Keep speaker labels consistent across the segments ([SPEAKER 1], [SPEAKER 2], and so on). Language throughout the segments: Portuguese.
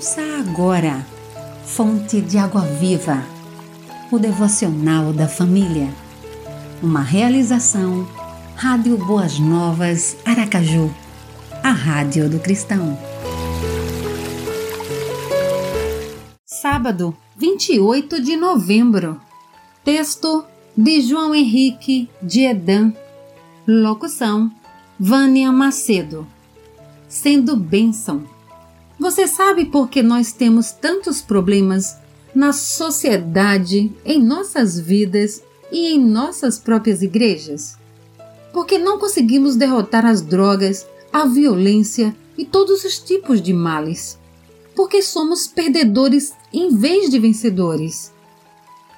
[SPEAKER 1] Ouça agora, Fonte de Água Viva, o devocional da família. Uma realização, Rádio Boas Novas, Aracaju, a Rádio do Cristão. Sábado, 28 de novembro. Texto de João Henrique de Edan. Locução: Vânia Macedo. Sendo bênção. Você sabe por que nós temos tantos problemas na sociedade, em nossas vidas e em nossas próprias igrejas? Porque não conseguimos derrotar as drogas, a violência e todos os tipos de males. Porque somos perdedores em vez de vencedores.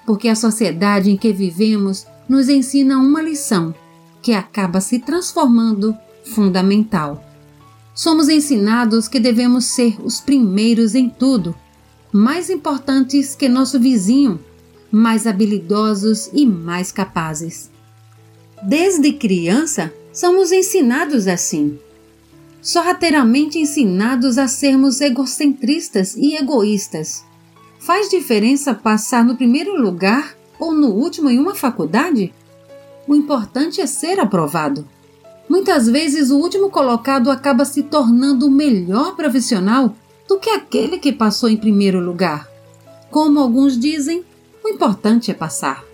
[SPEAKER 1] Porque a sociedade em que vivemos nos ensina uma lição que acaba se transformando fundamental somos ensinados que devemos ser os primeiros em tudo, mais importantes que nosso vizinho, mais habilidosos e mais capazes. Desde criança, somos ensinados assim. Sorrateiramente ensinados a sermos egocentristas e egoístas. Faz diferença passar no primeiro lugar ou no último em uma faculdade? O importante é ser aprovado. Muitas vezes o último colocado acaba se tornando o melhor profissional do que aquele que passou em primeiro lugar. Como alguns dizem, o importante é passar.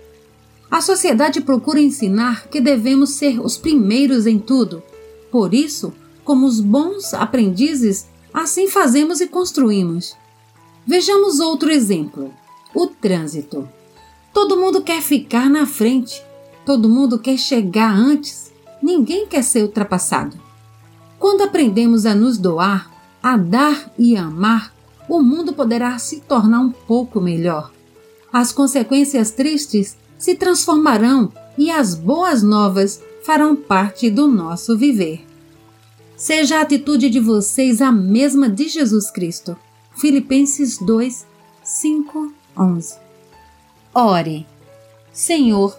[SPEAKER 1] A sociedade procura ensinar que devemos ser os primeiros em tudo. Por isso, como os bons aprendizes, assim fazemos e construímos. Vejamos outro exemplo: o trânsito. Todo mundo quer ficar na frente, todo mundo quer chegar antes Ninguém quer ser ultrapassado. Quando aprendemos a nos doar, a dar e amar, o mundo poderá se tornar um pouco melhor. As consequências tristes se transformarão e as boas novas farão parte do nosso viver. Seja a atitude de vocês a mesma de Jesus Cristo. Filipenses 2, 5, 11. Ore. Senhor,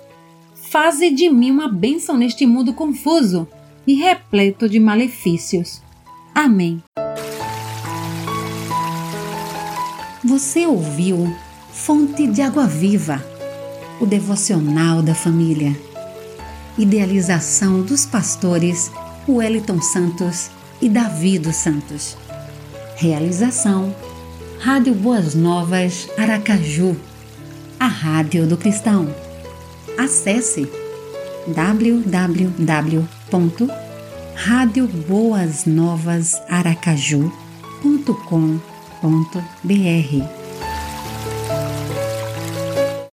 [SPEAKER 1] faze de mim uma bênção neste mundo confuso e repleto de malefícios. Amém. Você ouviu Fonte de Água Viva, o devocional da família. Idealização dos pastores Wellington Santos e Davi dos Santos. Realização Rádio Boas Novas Aracaju, a Rádio do Cristão acesse www.radioboasnovasaracaju.com.br